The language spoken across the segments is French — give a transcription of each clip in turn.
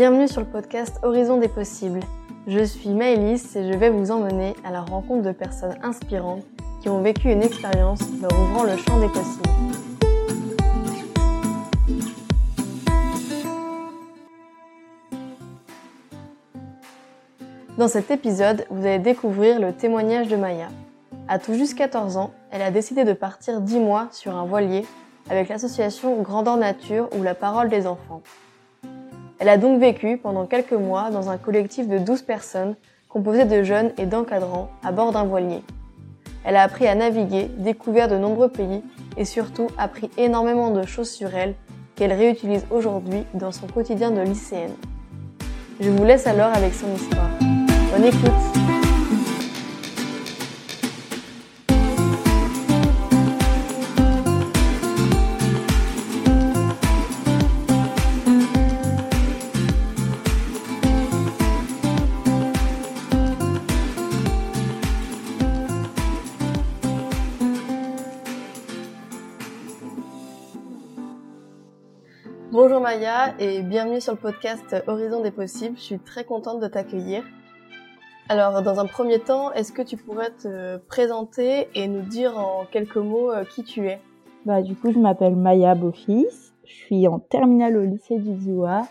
Bienvenue sur le podcast Horizon des possibles. Je suis Maëlys et je vais vous emmener à la rencontre de personnes inspirantes qui ont vécu une expérience leur ouvrant le champ des possibles. Dans cet épisode, vous allez découvrir le témoignage de Maya. À tout juste 14 ans, elle a décidé de partir 10 mois sur un voilier avec l'association Grandeur Nature ou la parole des enfants. Elle a donc vécu pendant quelques mois dans un collectif de 12 personnes composé de jeunes et d'encadrants à bord d'un voilier. Elle a appris à naviguer, découvert de nombreux pays et surtout appris énormément de choses sur elle qu'elle réutilise aujourd'hui dans son quotidien de lycéenne. Je vous laisse alors avec son histoire. Bonne écoute Maya et bienvenue sur le podcast Horizon des possibles. Je suis très contente de t'accueillir. Alors, dans un premier temps, est-ce que tu pourrais te présenter et nous dire en quelques mots euh, qui tu es? Bah, du coup, je m'appelle Maya Beaufils. Je suis en terminale au lycée du Zioa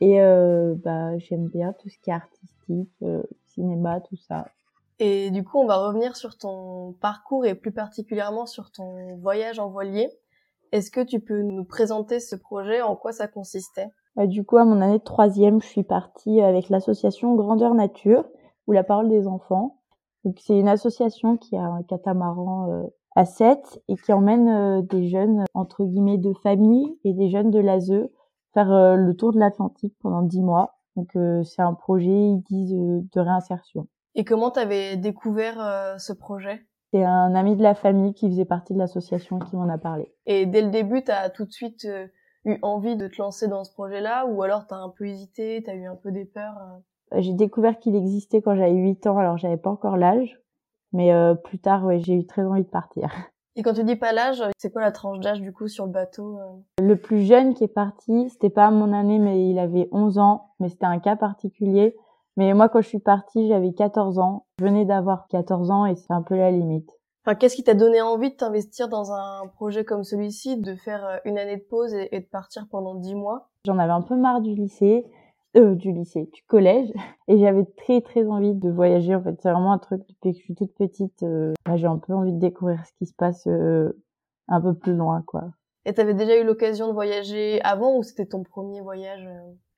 et euh, bah, j'aime bien tout ce qui est artistique, euh, cinéma, tout ça. Et du coup, on va revenir sur ton parcours et plus particulièrement sur ton voyage en voilier. Est-ce que tu peux nous présenter ce projet, en quoi ça consistait? Bah, Du coup, à mon année de troisième, je suis partie avec l'association Grandeur Nature, ou la parole des enfants. Donc, c'est une association qui a un catamaran euh, à 7 et qui emmène euh, des jeunes, entre guillemets, de famille et des jeunes de l'ASE faire euh, le tour de l'Atlantique pendant 10 mois. Donc, c'est un projet, ils disent, de réinsertion. Et comment tu avais découvert ce projet? C'est un ami de la famille qui faisait partie de l'association qui m'en a parlé. Et dès le début, tu as tout de suite euh, eu envie de te lancer dans ce projet-là ou alors tu as un peu hésité, tu as eu un peu des peurs euh? J'ai découvert qu'il existait quand j'avais 8 ans, alors j'avais pas encore l'âge. Mais euh, plus tard, ouais, j'ai eu très envie de partir. Et quand tu dis pas l'âge, c'est quoi la tranche d'âge du coup sur le bateau Le plus jeune qui est parti, c'était pas à mon année, mais il avait 11 ans, mais c'était un cas particulier. Mais moi, quand je suis partie, j'avais 14 ans. Je venais d'avoir 14 ans et c'est un peu la limite. Enfin, qu'est-ce qui t'a donné envie de t'investir dans un projet comme celui-ci, de faire euh, une année de pause et, de partir pendant 10 mois? J'en avais un peu marre du lycée, euh, du lycée, du collège, et j'avais très très envie de voyager. En fait, c'est vraiment un truc depuis que je suis toute petite. Euh, j'ai un peu envie de découvrir ce qui se passe euh, un peu plus loin, quoi. Et t'avais déjà eu l'occasion de voyager avant ou c'était ton premier voyage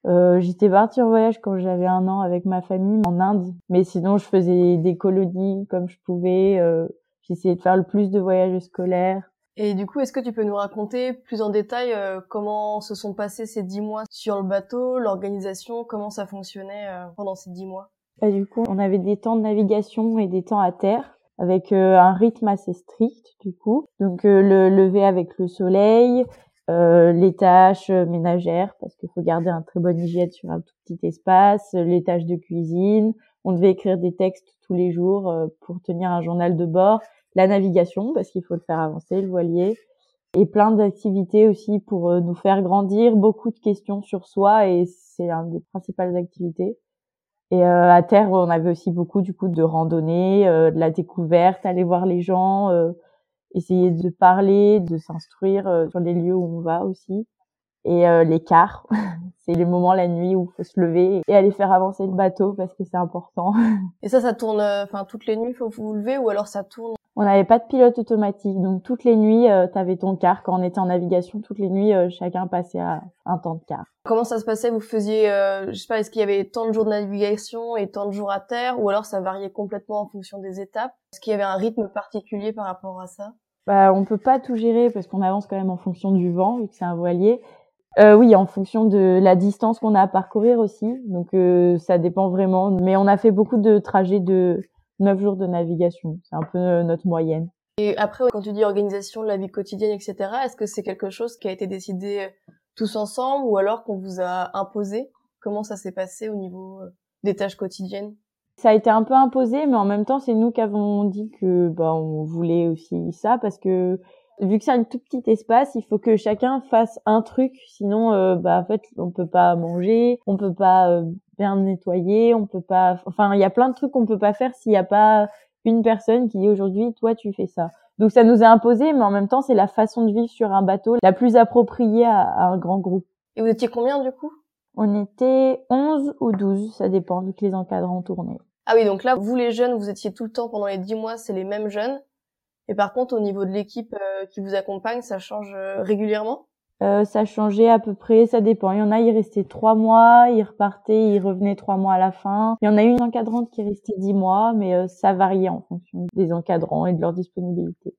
euh, j'étais partie en voyage quand j'avais un an avec ma famille en Inde, mais sinon je faisais des colonies comme je pouvais. Euh, J'essayais de faire le plus de voyages scolaires. Et du coup, est-ce que tu peux nous raconter plus en détail euh, comment se sont passés ces dix mois sur le bateau, l'organisation, comment ça fonctionnait euh, pendant ces dix mois? Bah, Du coup, on avait des temps de navigation et des temps à terre avec euh, un rythme assez strict du coup. Donc le lever avec le soleil, euh, les tâches ménagères parce qu'il faut garder un très bon hygiène sur un tout petit espace, les tâches de cuisine. On devait écrire des textes tous les jours euh, pour tenir un journal de bord, la navigation parce qu'il faut le faire avancer, le voilier, et plein d'activités aussi pour euh, nous faire grandir, beaucoup de questions sur soi et c'est une des principales activités. Et à terre, on avait aussi beaucoup du coup de randonnée, de la découverte, aller voir les gens, essayer de parler, de s'instruire euh, sur les lieux où on va aussi. Et euh, les quarts, c'est les moments la nuit où il faut se lever et aller faire avancer le bateau parce que c'est important. Et ça, ça tourne, euh, enfin toutes les nuits, faut vous lever ou alors ça tourne? On n'avait pas de pilote automatique, donc toutes les nuits, euh, tu avais ton quart. Quand on était en navigation, toutes les nuits, chacun passait à un temps de quart. Comment ça se passait? Vous faisiez, je sais pas, est-ce qu'il y avait tant de jours de navigation et tant de jours à terre, ou alors ça variait complètement en fonction des étapes? Est-ce qu'il y avait un rythme particulier par rapport à ça? Bah, on peut pas tout gérer parce qu'on avance quand même en fonction du vent vu que c'est un voilier. Euh, oui, en fonction de la distance qu'on a à parcourir aussi. Donc euh, ça dépend vraiment. Mais on a fait beaucoup de trajets de 9 jours de navigation. C'est un peu euh, notre moyenne. Et après, quand tu dis organisation de la vie quotidienne, etc., est-ce que c'est quelque chose qui a été décidé euh, tous ensemble ou alors qu'on vous a imposé? Comment ça s'est passé au niveau des tâches quotidiennes? Ça a été un peu imposé, mais en même temps, c'est nous qui avons dit que bah, on voulait aussi ça parce que Vu que c'est un tout petit espace, il faut que chacun fasse un truc, sinon, euh, bah en fait, on peut pas manger, on peut pas euh, bien nettoyer, on peut pas. Enfin, il y a plein de trucs qu'on peut pas faire s'il y a pas une personne qui dit aujourd'hui, toi, tu fais ça. Donc ça nous est imposé, mais en même temps, c'est la façon de vivre sur un bateau la plus appropriée à un grand groupe. Et vous étiez combien du coup? On était 11 ou 12, ça dépend, vu que les encadrants tournaient. Ah oui, donc là, vous les jeunes, vous étiez tout le temps pendant les 10 mois, c'est les mêmes jeunes. Et par contre, au niveau de l'équipe euh, qui vous accompagne, ça change euh, régulièrement? Euh, Ça changeait à peu près, ça dépend. Il y en a, ils restaient trois mois, ils repartaient, ils revenaient trois mois à la fin. Il y en a une encadrante qui restait dix mois, mais ça variait en fonction des encadrants et de leur disponibilité.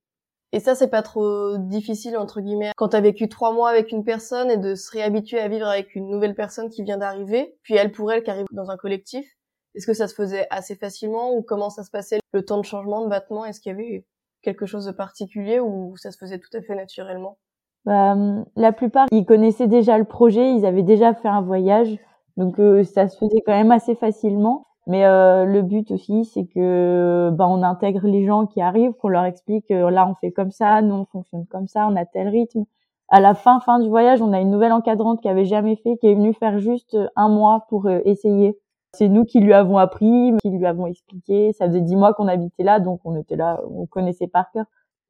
Et ça, c'est pas trop difficile, entre guillemets, quand t'as vécu trois mois avec une personne et de se réhabituer à vivre avec une nouvelle personne qui vient d'arriver, puis elle pour elle qui arrive dans un collectif. Est-ce que ça se faisait assez facilement ou comment ça se passait le temps de changement de vêtements Est-ce qu'il y avait quelque chose de particulier ou ça se faisait tout à fait naturellement? Bah, La plupart, ils connaissaient déjà le projet, ils avaient déjà fait un voyage, donc euh, ça se faisait quand même assez facilement. Mais euh, le but aussi, c'est que bah, on intègre les gens qui arrivent, qu'on leur explique euh, là on fait comme ça, nous on fonctionne comme ça, on a tel rythme. À la fin fin du voyage, on a une nouvelle encadrante qui avait jamais fait, qui est venue faire juste un mois pour essayer. C'est nous qui lui avons appris, qui lui avons expliqué. Ça faisait dix mois qu'on habitait là, donc on était là, on connaissait par cœur.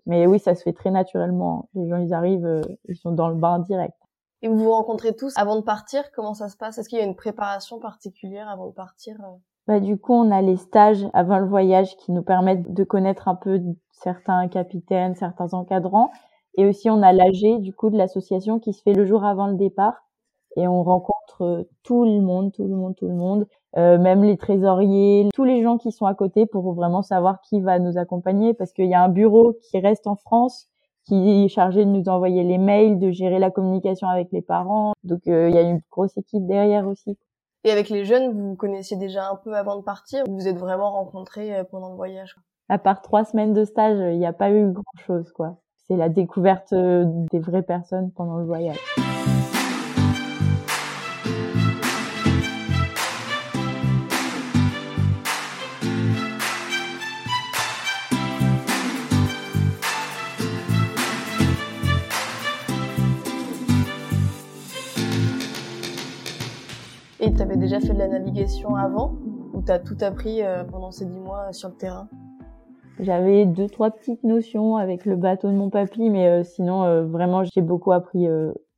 Mais oui, ça se fait très naturellement. Les gens, ils arrivent, euh, ils sont dans le bain direct. Et vous vous rencontrez tous avant de partir? Comment ça se passe? Est-ce qu'il y a une préparation particulière avant de partir euh? Bah, Du coup, on a les stages avant le voyage qui nous permettent de connaître un peu certains capitaines, certains encadrants. Et aussi, on a l'AG, du coup, de l'association qui se fait le jour avant le départ. Et on rencontre euh, tout le monde, tout le monde, tout le monde. Euh, même les trésoriers, tous les gens qui sont à côté pour vraiment savoir qui va nous accompagner parce qu'il y a un bureau qui reste en France qui est chargé de nous envoyer les mails, de gérer la communication avec les parents. Donc euh, il y a une grosse équipe derrière aussi. Et avec les jeunes, vous vous connaissiez déjà un peu avant de partir ou vous êtes vraiment rencontrés euh, pendant le voyage À part trois semaines de stage, il n'y a pas eu grand-chose quoi. C'est la découverte des vraies personnes pendant le voyage. Et tu avais déjà fait de la navigation avant ou tu as tout appris euh, pendant ces dix mois sur le terrain? J'avais deux, trois petites notions avec le bateau de mon papy, mais euh, sinon, euh, vraiment, j'ai beaucoup appris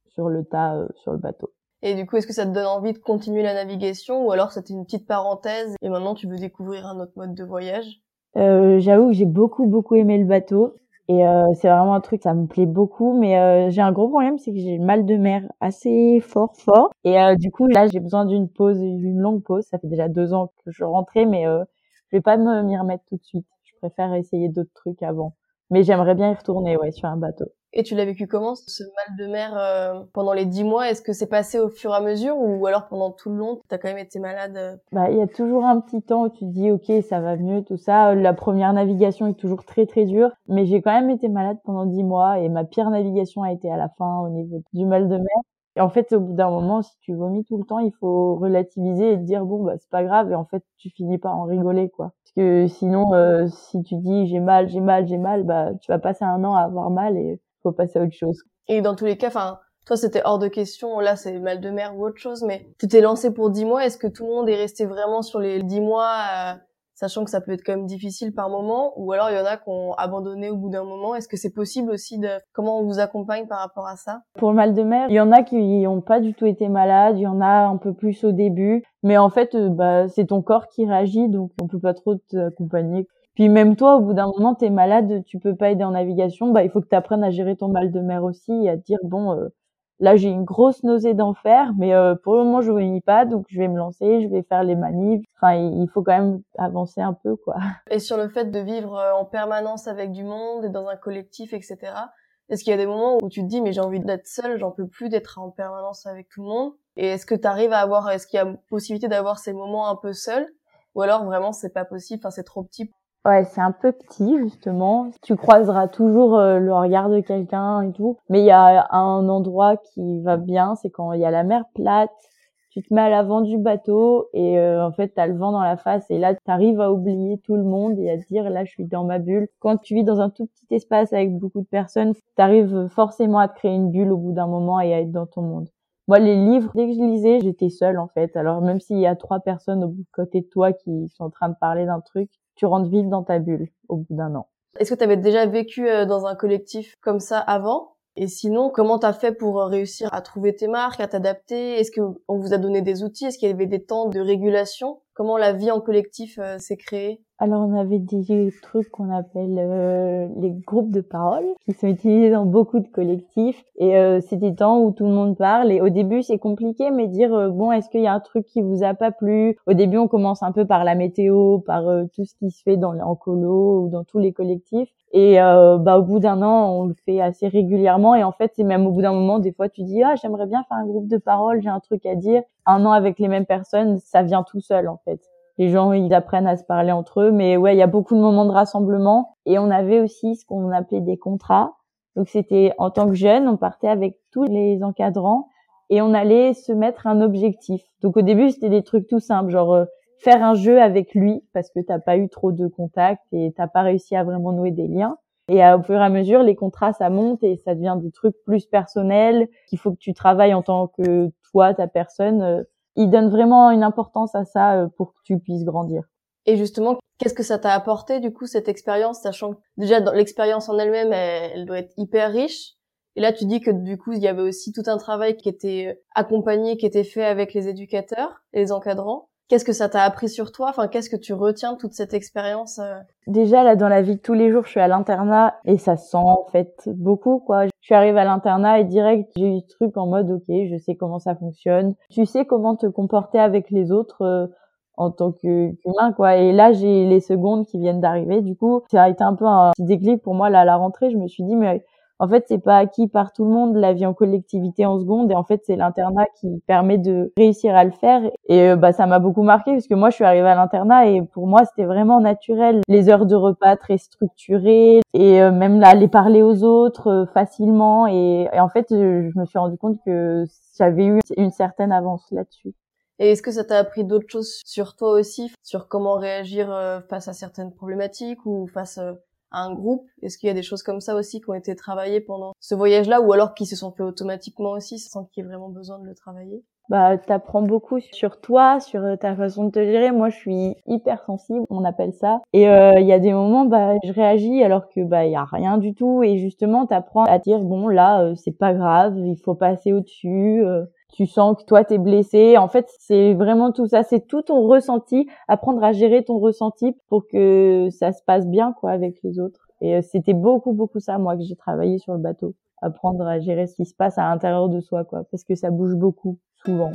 sur le tas, sur le bateau. Et du coup, est-ce que ça te donne envie de continuer la navigation ou alors c'était une petite parenthèse et maintenant tu veux découvrir un autre mode de voyage? J'avoue que j'ai beaucoup, beaucoup aimé le bateau. Et euh, c'est vraiment un truc, ça me plaît beaucoup, mais euh, j'ai un gros problème, c'est que j'ai mal de mer assez fort, fort. Et euh, du coup, là, j'ai besoin d'une pause, d'une longue pause. Ça fait déjà deux ans que je rentrais, mais je vais pas m'y remettre tout de suite. Je préfère essayer d'autres trucs avant. Mais j'aimerais bien y retourner, ouais, sur un bateau. Et tu l'as vécu comment ce mal de mer euh, pendant les dix mois? Est-ce que c'est passé au fur et à mesure ou alors pendant tout le long t'as quand même été malade euh? Bah il y a toujours un petit temps où tu te dis ok ça va mieux tout ça. La première navigation est toujours très très dure, mais j'ai quand même été malade pendant dix mois et ma pire navigation a été à la fin au niveau du mal de mer. Et en fait, au bout d'un moment, si tu vomis tout le temps, il faut relativiser et te dire bon bah c'est pas grave. Et en fait, tu finis par en rigoler quoi. Parce que sinon, euh, si tu dis j'ai mal, j'ai mal, j'ai mal, bah tu vas passer un an à avoir mal et faut passer à autre chose. Et dans tous les cas, enfin, toi c'était hors de question, là c'est mal de mer ou autre chose, mais tu t'es lancé pour dix mois, est-ce que tout le monde est resté vraiment sur les dix mois, euh, sachant que ça peut être quand même difficile par moment, ou alors il y en a qui ont abandonné au bout d'un moment, est-ce que c'est possible aussi de, comment on vous accompagne par rapport à ça? Pour le mal de mer, il y en a qui ont pas du tout été malades, il y en a un peu plus au début, mais en fait, euh, bah, c'est ton corps qui réagit, donc on peut pas trop t'accompagner. Puis même toi, au bout d'un moment, t'es malade, tu peux pas aider en navigation, bah il faut que tu apprennes à gérer ton mal de mer aussi et à te dire bon, euh, là j'ai une grosse nausée d'enfer, mais euh, pour le moment je vomis pas, donc je vais me lancer, je vais faire les manifs. Enfin, il faut quand même avancer un peu quoi. Et sur le fait de vivre euh, en permanence avec du monde et dans un collectif, etc. Est-ce qu'il y a des moments où tu te dis mais j'ai envie d'être seule, j'en peux plus d'être en permanence avec tout le monde? Et est-ce que tu arrives à avoir, est-ce qu'il y a possibilité d'avoir ces moments un peu seuls? Ou alors vraiment c'est pas possible, enfin c'est trop petit Ouais, c'est un peu petit justement. Tu croiseras toujours euh, le regard de quelqu'un et tout, mais il y a un endroit qui va bien, c'est quand il y a la mer plate. tu te mets à l'avant du bateau et euh, en fait, tu as le vent dans la face et là, tu arrives à oublier tout le monde et à te dire, là, je suis dans ma bulle. Quand tu vis dans un tout petit espace avec beaucoup de personnes, tu arrives forcément à te créer une bulle au bout d'un moment et à être dans ton monde. Moi, les livres, dès que je lisais, j'étais seule en fait. Alors même s'il y a trois personnes au bout côté de toi qui sont en train de parler d'un truc, tu rentres vite dans ta bulle au bout d'un an. Est-ce que tu avais déjà vécu euh, dans un collectif comme ça avant? Et sinon, comment t'as fait pour euh, réussir à trouver tes marques, à t'adapter? Est-ce que on vous a donné des outils? Est-ce qu'il y avait des temps de régulation? Comment la vie en collectif euh, s'est créée? Alors on avait des trucs qu'on appelle euh, les groupes de parole qui sont utilisés dans beaucoup de collectifs. Et euh, c'est des temps où tout le monde parle. Et au début c'est compliqué mais dire euh, bon est-ce qu'il y a un truc qui vous a pas plu? Au début on commence un peu par la météo, par tout ce qui se fait dans en colo ou dans tous les collectifs. Et bah au bout d'un an on le fait assez régulièrement. Et en fait c'est même au bout d'un moment des fois tu dis ah j'aimerais bien faire un groupe de parole, j'ai un truc à dire. Un an avec les mêmes personnes, ça vient tout seul en fait les gens ils apprennent à se parler entre eux mais ouais il y a beaucoup de moments de rassemblement. Et on avait aussi ce qu'on appelait des contrats. Donc c'était en tant que jeune on partait avec tous les encadrants et on allait se mettre un objectif. Donc au début c'était des trucs tout simples genre euh, faire un jeu avec lui parce que t'as pas eu trop de contacts et t'as pas réussi à vraiment nouer des liens. Et au fur et à mesure, les contrats, ça monte et ça devient des trucs plus personnels qu'il faut que tu travailles en tant que toi, ta personne, euh, il donne vraiment une importance à ça euh, pour que tu puisses grandir. Et justement, qu'est-ce que ça t'a apporté du coup cette expérience, sachant que déjà l'expérience en elle-même, elle, doit être hyper riche. Et là, tu dis que du coup, il y avait aussi tout un travail qui était accompagné, qui était fait avec les éducateurs et les encadrants. Qu'est-ce que ça t'a appris sur toi? Enfin, qu'est-ce que tu retiens de toute cette expérience euh? Déjà là, dans la vie de tous les jours, je suis à l'internat et ça sent en fait beaucoup quoi. Je suis arrivée à l'internat et direct, j'ai eu ce truc en mode ok, je sais comment ça fonctionne. Tu sais comment te comporter avec les autres. Euh, en tant qu'humain quoi et là j'ai les secondes qui viennent d'arriver du coup ça a été un peu un petit déclic pour moi là à la rentrée je me suis dit mais en fait, c'est pas acquis par tout le monde la vie en collectivité en seconde. Et en fait, c'est l'internat qui permet de réussir à le faire. Et euh, bah, ça m'a beaucoup marqué parce que moi, je suis arrivée à l'internat et pour moi, c'était vraiment naturel. Les heures de repas très structurées et euh, même là, aller parler aux autres euh, facilement. Et, et, en fait, je me suis rendu compte que j'avais eu une certaine avance là-dessus. Et est-ce que ça t'a appris d'autres choses sur toi aussi, sur comment réagir face à certaines problématiques ou face un groupe? Est-ce qu'il y a des choses comme ça aussi qui ont été travaillées pendant ce voyage-là ou alors qui se sont fait automatiquement aussi sans qu'il y ait vraiment besoin de le travailler? Bah, t'apprends beaucoup sur toi, sur euh, ta façon de te gérer. Moi, je suis hyper sensible, on appelle ça. Et euh, il y a des moments, bah, je réagis alors que bah, y a rien du tout. Et justement, t'apprends à dire bon, là, euh, c'est pas grave, il faut passer au-dessus tu sens que toi t'es blessé. En fait, c'est vraiment tout ça, c'est tout ton ressenti, apprendre à gérer ton ressenti pour que ça se passe bien quoi avec les autres. Et euh, c'était beaucoup beaucoup ça moi que j'ai travaillé sur le bateau, apprendre à gérer ce qui se passe à l'intérieur de soi quoi, parce que ça bouge beaucoup souvent.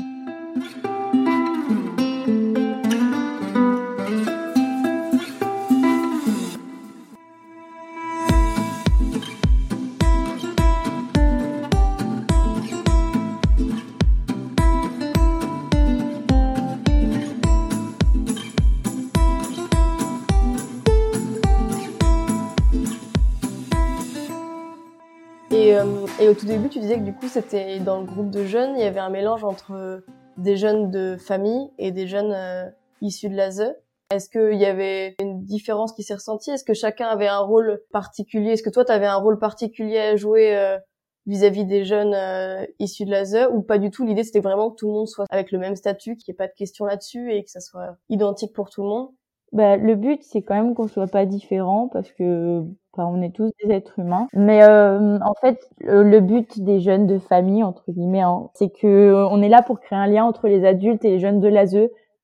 Au tout début, tu disais que du coup, c'était dans le groupe de jeunes, il y avait un mélange entre des jeunes de famille et des jeunes euh, issus de l'ASE. Est-ce qu'il y avait une différence qui s'est ressentie? Est-ce que chacun avait un rôle particulier? Est-ce que toi, tu avais un rôle particulier à jouer euh, vis-à-vis des jeunes euh, issus de l'ASE ou pas du tout? L'idée, c'était vraiment que tout le monde soit avec le même statut, qu'il n'y ait pas de questions là-dessus et que ça soit identique pour tout le monde. Bah, le but, c'est quand même qu'on soit pas différent parce que on est tous des êtres humains. Mais euh, en fait, le, but des jeunes de famille, entre guillemets, hein, c'est que on est là pour créer un lien entre les adultes et les jeunes de l'ASE.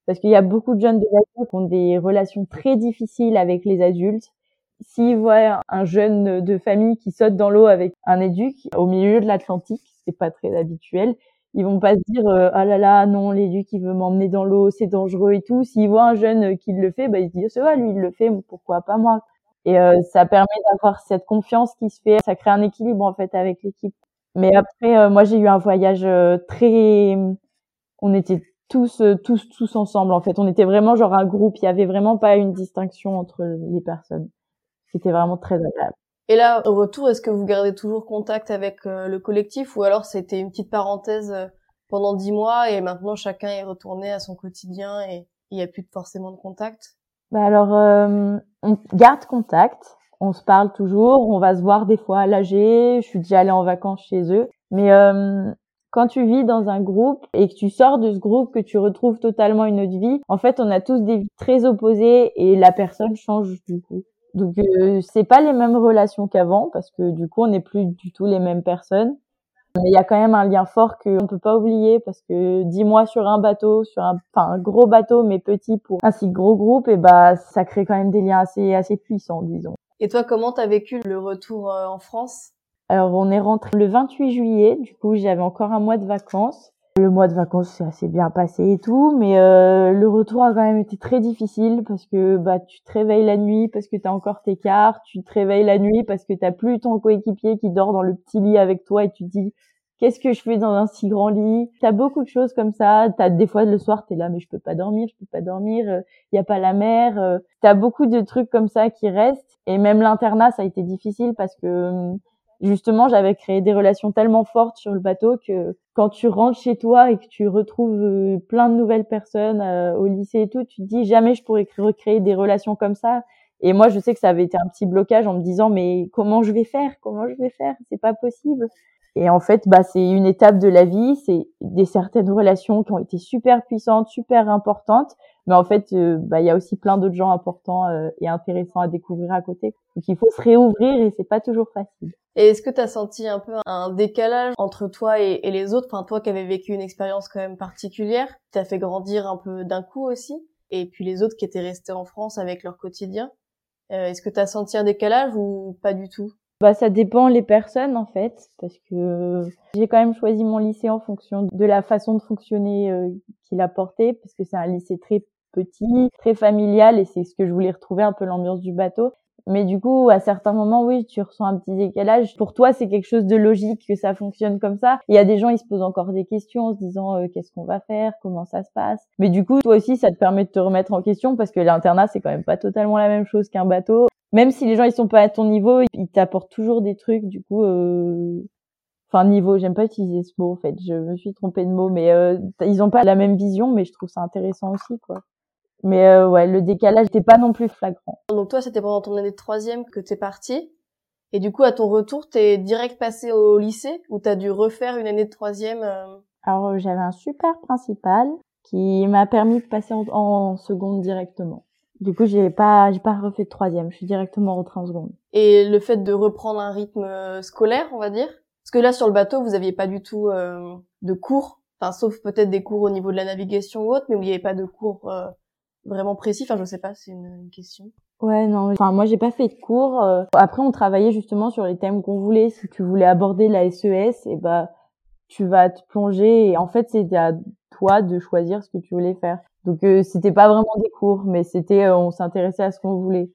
Parce qu'il y a beaucoup de jeunes de l'ASE qui ont des relations très difficiles avec les adultes. S'ils voient un jeune de famille qui saute dans l'eau avec un éduc au milieu de l'Atlantique, c'est pas très habituel, ils vont pas se dire euh, ah là là non l'éduc il veut m'emmener dans l'eau c'est dangereux et tout s'ils voient un jeune qui le fait bah ils se disent ça va lui il le fait pourquoi pas moi? Et euh, ça permet d'avoir cette confiance qui se fait ça crée un équilibre en fait avec l'équipe. Mais après euh, moi j'ai eu un voyage très on était tous tous tous ensemble en fait. On était vraiment genre un groupe. Il y avait vraiment pas une distinction entre les personnes. C'était vraiment très agréable. Et là, au retour, est-ce que vous gardez toujours contact avec euh, le collectif ou alors c'était une petite parenthèse euh, pendant dix mois et maintenant chacun est retourné à son quotidien et il n'y a plus forcément de contact? Bah alors, euh, on garde contact, on se parle toujours, on va se voir des fois à l'AG, je suis déjà allée en vacances chez eux. Mais euh, quand tu vis dans un groupe et que tu sors de ce groupe, que tu retrouves totalement une autre vie, en fait, on a tous des vies très opposées et la personne change du coup. Donc, euh, c'est pas les mêmes relations qu'avant parce que du coup, on n'est plus du tout les mêmes personnes. Mais il y a quand même un lien fort qu'on ne peut pas oublier parce que dix mois sur un bateau, sur un, enfin, un gros bateau mais petit pour un si gros groupe, et bah ça crée quand même des liens assez assez puissants, disons. Et toi, comment t'as vécu le retour euh, en France? Alors on est rentré le 28 juillet, du coup j'avais encore un mois de vacances. Le mois de vacances s'est assez bien passé et tout, mais euh, le retour a quand même été très difficile parce que bah tu te réveilles la nuit parce que t'as encore tes cartes, tu te réveilles la nuit parce que t'as plus ton coéquipier qui dort dans le petit lit avec toi et tu te dis qu'est-ce que je fais dans un si grand lit? T'as beaucoup de choses comme ça. T'as des fois le soir t'es là mais je peux pas dormir, je peux pas dormir. Il euh, a pas la mer. Euh, t'as beaucoup de trucs comme ça qui restent. Et même l'internat ça a été difficile parce que hum, justement j'avais créé des relations tellement fortes sur le bateau que quand tu rentres chez toi et que tu retrouves euh, plein de nouvelles personnes au lycée et tout, tu te dis jamais je pourrais recréer des relations comme ça. Et moi, je sais que ça avait été un petit blocage en me disant mais comment je vais faire? Comment je vais faire? C'est pas possible. Et en fait, bah, c'est une étape de la vie, c'est des certaines relations qui ont été super puissantes, super importantes, mais en fait, euh, bah, il y a aussi plein d'autres gens importants euh, et intéressants à découvrir à côté. Donc il faut se réouvrir et c'est pas toujours facile. Et est-ce que tu as senti un peu un décalage entre toi et, les autres? Enfin, toi qui avais vécu une expérience quand même particulière, t'as fait grandir un peu d'un coup aussi, et puis les autres qui étaient restés en France avec leur quotidien. Euh, est-ce que tu as senti un décalage ou pas du tout? Bah, ça dépend les personnes en fait, parce que j'ai quand même choisi mon lycée en fonction de la façon de fonctionner euh, qu'il apportait, parce que c'est un lycée très petit, très familial, et c'est ce que je voulais retrouver un peu l'ambiance du bateau. Mais du coup, à certains moments, oui, tu ressens un petit décalage. Pour toi, c'est quelque chose de logique que ça fonctionne comme ça. Il y a des gens, ils se posent encore des questions en se disant euh, qu'est-ce qu'on va faire, comment ça se passe. Mais du coup, toi aussi, ça te permet de te remettre en question parce que l'internat, c'est quand même pas totalement la même chose qu'un bateau même si les gens ils sont pas à ton niveau, ils t'apportent toujours des trucs. Du coup, euh... enfin niveau, j'aime pas utiliser ce mot en fait. Je me suis trompée de mot, mais euh, ils ont pas la même vision, mais je trouve ça intéressant aussi quoi. Mais euh, ouais, le décalage n'était pas non plus flagrant. Donc toi, c'était pendant ton année de troisième que t'es parti. Et du coup, à ton retour, t'es direct passé au lycée ou t'as dû refaire une année de troisième euh? Alors j'avais un super principal qui m'a permis de passer en, en seconde directement. Du coup, j'ai pas, j'ai pas refait de troisième. Je suis directement rentrée en seconde. Et le fait de reprendre un rythme euh, scolaire, on va dire, parce que là sur le bateau, vous aviez pas du tout euh, de cours, enfin sauf peut-être des cours au niveau de la navigation ou autre, mais où il n'y avait pas de cours euh, vraiment précis. Enfin, je sais pas, c'est une, question. Ouais, non. Enfin, moi, j'ai pas fait de cours. Après, on travaillait justement sur les thèmes qu'on voulait. Si tu voulais aborder la SES, et bah, tu vas te plonger. Et en fait, c'est à toi de choisir ce que tu voulais faire. Donc euh, c'était pas vraiment des cours, mais c'était euh, on s'intéressait à ce qu'on voulait.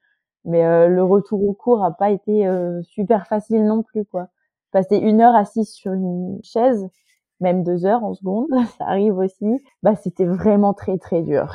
Mais euh, le retour au cours a pas été super facile non plus quoi. Passer une heure assise sur une chaise, même deux heures en seconde, ça arrive aussi. Bah c'était vraiment très très dur.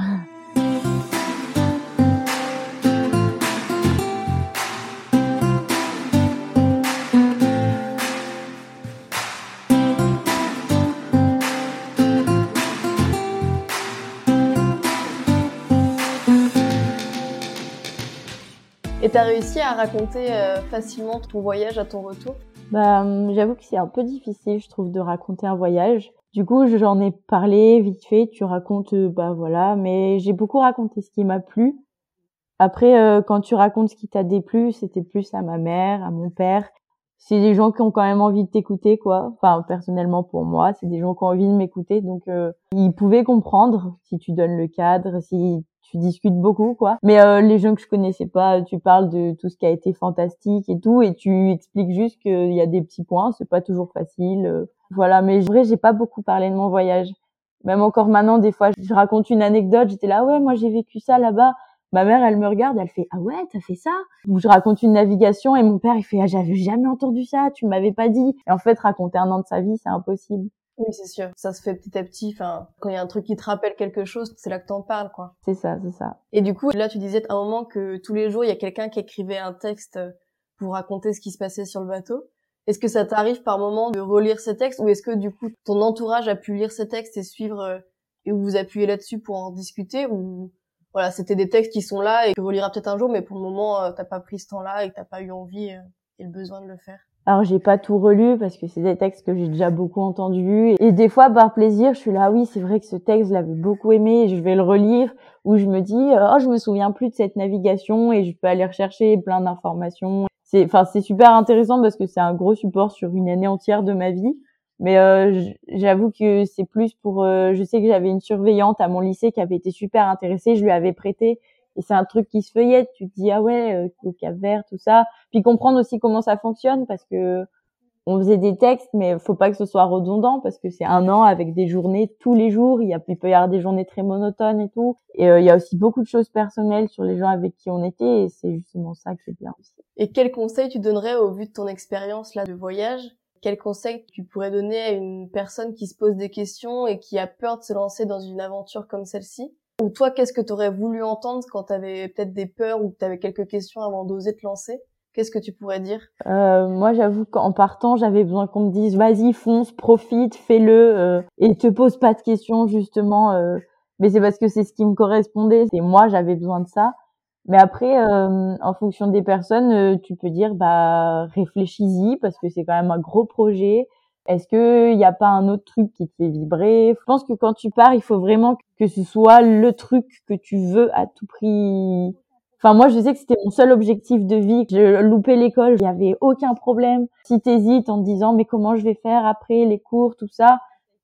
Et t'as réussi à raconter euh, facilement ton voyage à ton retour? Bah, hum, j'avoue que c'est un peu difficile, je trouve, de raconter un voyage. Du coup, j'en ai parlé vite fait. Tu racontes, euh, bah voilà, mais j'ai beaucoup raconté ce qui m'a plu. Après, euh, quand tu racontes ce qui t'a déplu, c'était plus à ma mère, à mon père. C'est des gens qui ont quand même envie de t'écouter, quoi. Enfin, personnellement pour moi, c'est des gens qui ont envie de m'écouter, donc ils pouvaient comprendre si tu donnes le cadre, si tu discutes beaucoup quoi. Mais euh, les gens que je connaissais pas, tu parles de tout ce qui a été fantastique et tout et tu expliques juste qu'il y a des petits points, c'est pas toujours facile. Euh, voilà, mais en vrai, j'ai pas beaucoup parlé de mon voyage. Même encore maintenant des fois, je raconte une anecdote, j'étais là ouais, moi j'ai vécu ça là-bas. Ma mère, elle me regarde, elle fait ah ouais, t'as fait ça? Ou je raconte une navigation et mon père il fait ah j'avais jamais entendu ça, tu m'avais pas dit. Et en fait, raconter un an de sa vie, c'est impossible. Oui, c'est sûr. Ça se fait petit à petit. Enfin, quand il y a un truc qui te rappelle quelque chose, c'est là que t'en parles, quoi. C'est ça, c'est ça. Et du coup, là, tu disais à un moment que tous les jours, il y a quelqu'un qui écrivait un texte pour raconter ce qui se passait sur le bateau. Est-ce que ça t'arrive par moment de relire ces textes ou est-ce que du coup ton entourage a pu lire ces textes et suivre euh, et vous appuyez là-dessus pour en discuter ou voilà c'était des textes qui sont là et que reliras peut-être un jour mais pour le moment euh, t'as pas pris ce temps-là et t'as pas eu envie euh, et le besoin de le faire? Alors j'ai pas tout relu parce que c'est des textes que j'ai déjà beaucoup entendus. Et des fois par plaisir je suis là oui c'est vrai que ce texte je l'avais beaucoup aimé et je vais le relire ou je me dis oh je me souviens plus de cette navigation et je peux aller rechercher plein d'informations c'est enfin c'est super intéressant parce que c'est un gros support sur une année entière de ma vie. Mais euh, j'avoue que c'est plus pour euh, je sais que j'avais une surveillante à mon lycée qui avait été super intéressée. Je lui avais prêté et c'est un truc qui se feuillette tu te dis ah ouais euh, Cap Vert tout ça puis comprendre aussi comment ça fonctionne parce que on faisait des textes, mais faut pas que ce soit redondant parce que c'est un an avec des journées tous les jours. Il, y a, il peut y avoir des journées très monotones et tout. Et euh, il y a aussi beaucoup de choses personnelles sur les gens avec qui on était et c'est justement ça qui est bien aussi. Et quel conseil tu donnerais au vu de ton expérience là de voyage? Quel conseil tu pourrais donner à une personne qui se pose des questions et qui a peur de se lancer dans une aventure comme celle-ci? Ou toi, qu'est-ce que tu aurais voulu entendre quand tu avais peut-être des peurs ou que tu avais quelques questions avant d'oser te lancer? Qu'est-ce que tu pourrais dire? Euh, Moi, j'avoue qu'en partant, j'avais besoin qu'on me dise vas-y, fonce, profite, fais-le euh, et te pose pas de questions justement. Euh, mais c'est parce que c'est ce qui me correspondait. C'est moi, j'avais besoin de ça. Mais après, euh, en fonction des personnes, euh, tu peux dire bah réfléchis-y parce que c'est quand même un gros projet. Est-ce que il n'y a pas un autre truc qui te fait vibrer? Je pense que quand tu pars, il faut vraiment que ce soit le truc que tu veux à tout prix Enfin, moi, je sais que c'était mon seul objectif de vie. Je loupais l'école, il n'y avait aucun problème. Si t'hésites en te disant, mais comment je vais faire après les cours, tout ça,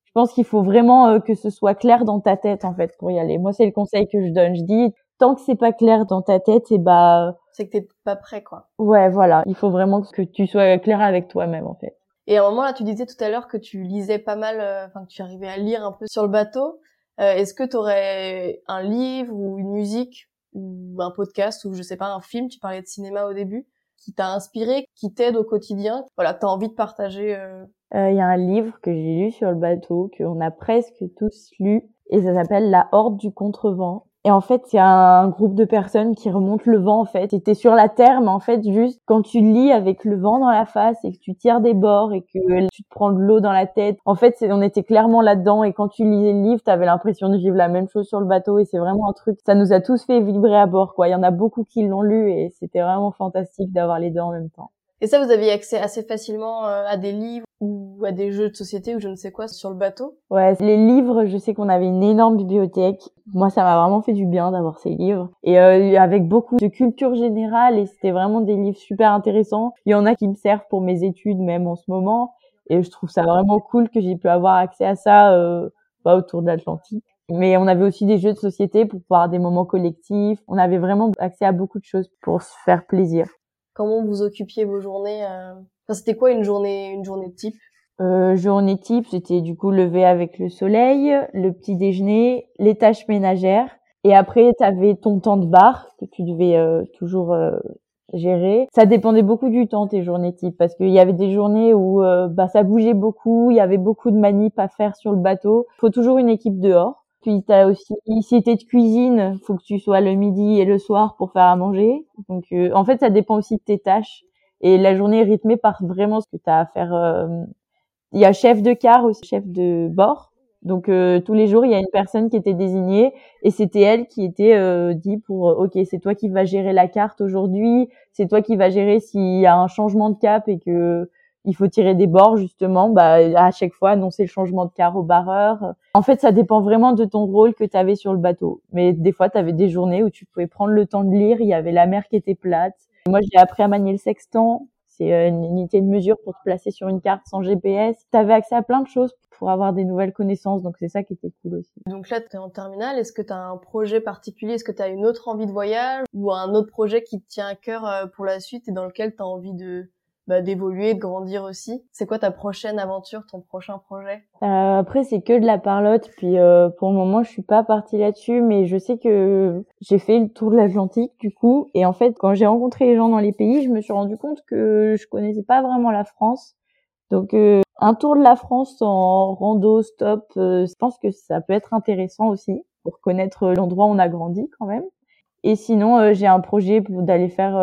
je pense qu'il faut vraiment euh, que ce soit clair dans ta tête, en fait, pour y aller. Moi, c'est le conseil que je donne. Je dis, tant que c'est pas clair dans ta tête, et eh bah... C'est que t'es pas prêt, quoi. Ouais, voilà. Il faut vraiment que tu sois clair avec toi-même, en fait. Et à un moment, là, tu disais tout à l'heure que tu lisais pas mal, euh, enfin, que tu arrivais à lire un peu sur le bateau. Euh, Est-ce que tu aurais un livre ou une musique ou un podcast ou je sais pas un film, tu parlais de cinéma au début, qui t'a inspiré, qui t'aide au quotidien, voilà, t'as envie de partager. Euh, euh, il y a un livre que j'ai lu sur le bateau qu'on a presque tous lu et ça s'appelle La Horde du Contrevent et en fait, c'est un groupe de personnes qui remontent le vent, en fait. T'es sur la terre, mais en fait, juste quand tu lis avec le vent dans la face et que tu tires des bords et que tu te prends de l'eau dans la tête, en fait, on était clairement là-dedans. Et quand tu lisais le livre, t'avais l'impression de vivre la même chose sur le bateau. Et c'est vraiment un truc, ça nous a tous fait vibrer à bord, quoi. Il y en a beaucoup qui l'ont lu et c'était vraiment fantastique d'avoir les deux en même temps. Et ça, vous aviez accès assez facilement euh, à des livres ou à des jeux de société ou je ne sais quoi sur le bateau? Ouais, les livres, je sais qu'on avait une énorme bibliothèque. Moi, ça m'a vraiment fait du bien d'avoir ces livres. Et euh, avec beaucoup de culture générale, et c'était vraiment des livres super intéressants. Il y en a qui me servent pour mes études même en ce moment. Et je trouve ça vraiment cool que j'ai pu avoir accès à ça euh, pas autour de l'Atlantique. Mais on avait aussi des jeux de société pour pouvoir des moments collectifs. On avait vraiment accès à beaucoup de choses pour se faire plaisir. Comment vous occupiez vos journées euh... enfin, C'était quoi une journée, une journée type? Euh, Journée type, c'était du coup lever avec le soleil, le petit déjeuner, les tâches ménagères. Et après, tu avais ton temps de bar que tu devais euh, toujours euh, gérer. Ça dépendait beaucoup du temps tes journées type parce qu'il y avait des journées où euh, bah ça bougeait beaucoup, il y avait beaucoup de manips à faire sur le bateau. Faut toujours une équipe dehors. Puis t'as aussi, si t'es de cuisine, faut que tu sois le midi et le soir pour faire à manger. Donc euh, en fait, ça dépend aussi de tes tâches. Et la journée est rythmée par vraiment ce que tu as à faire. Euh, il y a chef de car aussi, chef de bord. Donc euh, tous les jours, il y a une personne qui était désignée et c'était elle qui était dit pour OK, c'est toi qui vas gérer la carte aujourd'hui, c'est toi qui vas gérer s'il y a un changement de cap et que il faut tirer des bords justement, bah à chaque fois annoncer le changement de car au barreur. En fait, ça dépend vraiment de ton rôle que tu avais sur le bateau. Mais des fois, tu avais des journées où tu pouvais prendre le temps de lire, il y avait la mer qui était plate. Moi, j'ai appris à manier le sextant. C'est euh, une unité de mesure pour te placer sur une carte sans GPS. Tu avais accès à plein de choses pour avoir des nouvelles connaissances, donc c'est ça qui était cool aussi. Donc là, tu es en terminale, est-ce que tu as un projet particulier, est-ce que tu as une autre envie de voyage ou un autre projet qui te tient à cœur euh, pour la suite et dans lequel tu as envie de, bah, d'évoluer, de grandir aussi. C'est quoi ta prochaine aventure, ton prochain projet? Euh, Après, c'est que de la parlotte. Puis euh, pour le moment, je suis pas partie là-dessus, mais je sais que j'ai fait le tour de l'Atlantique du coup. Et en fait, quand j'ai rencontré les gens dans les pays, je me suis rendu compte que je connaissais pas vraiment la France. Donc euh, un tour de la France en rando stop, euh, je pense que ça peut être intéressant aussi pour connaître l'endroit où on a grandi quand même. Et sinon, j'ai un projet d'aller faire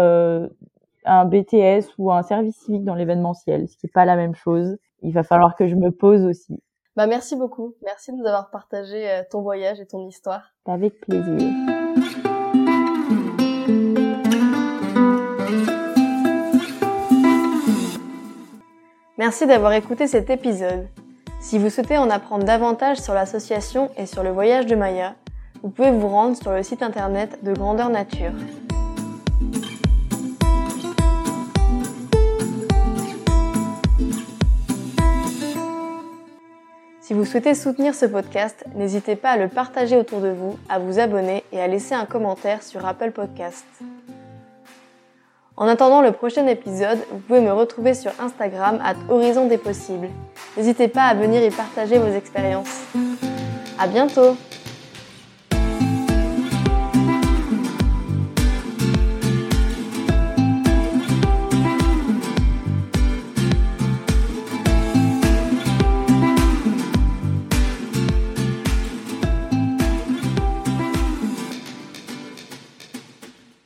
un BTS ou un service civique dans l'événementiel, ce qui n'est pas la même chose. Il va falloir que je me pose aussi. Bah merci beaucoup. Merci de nous avoir partagé euh, ton voyage et ton histoire. Avec plaisir. Merci d'avoir écouté cet épisode. Si vous souhaitez en apprendre davantage sur l'association et sur le voyage de Maya, vous pouvez vous rendre sur le site internet de Grandeur Nature. Si vous souhaitez soutenir ce podcast, n'hésitez pas à le partager autour de vous, à vous abonner et à laisser un commentaire sur Apple Podcasts. En attendant le prochain épisode, vous pouvez me retrouver sur Instagram à Horizon des Possibles. N'hésitez pas à venir y partager vos expériences. À bientôt!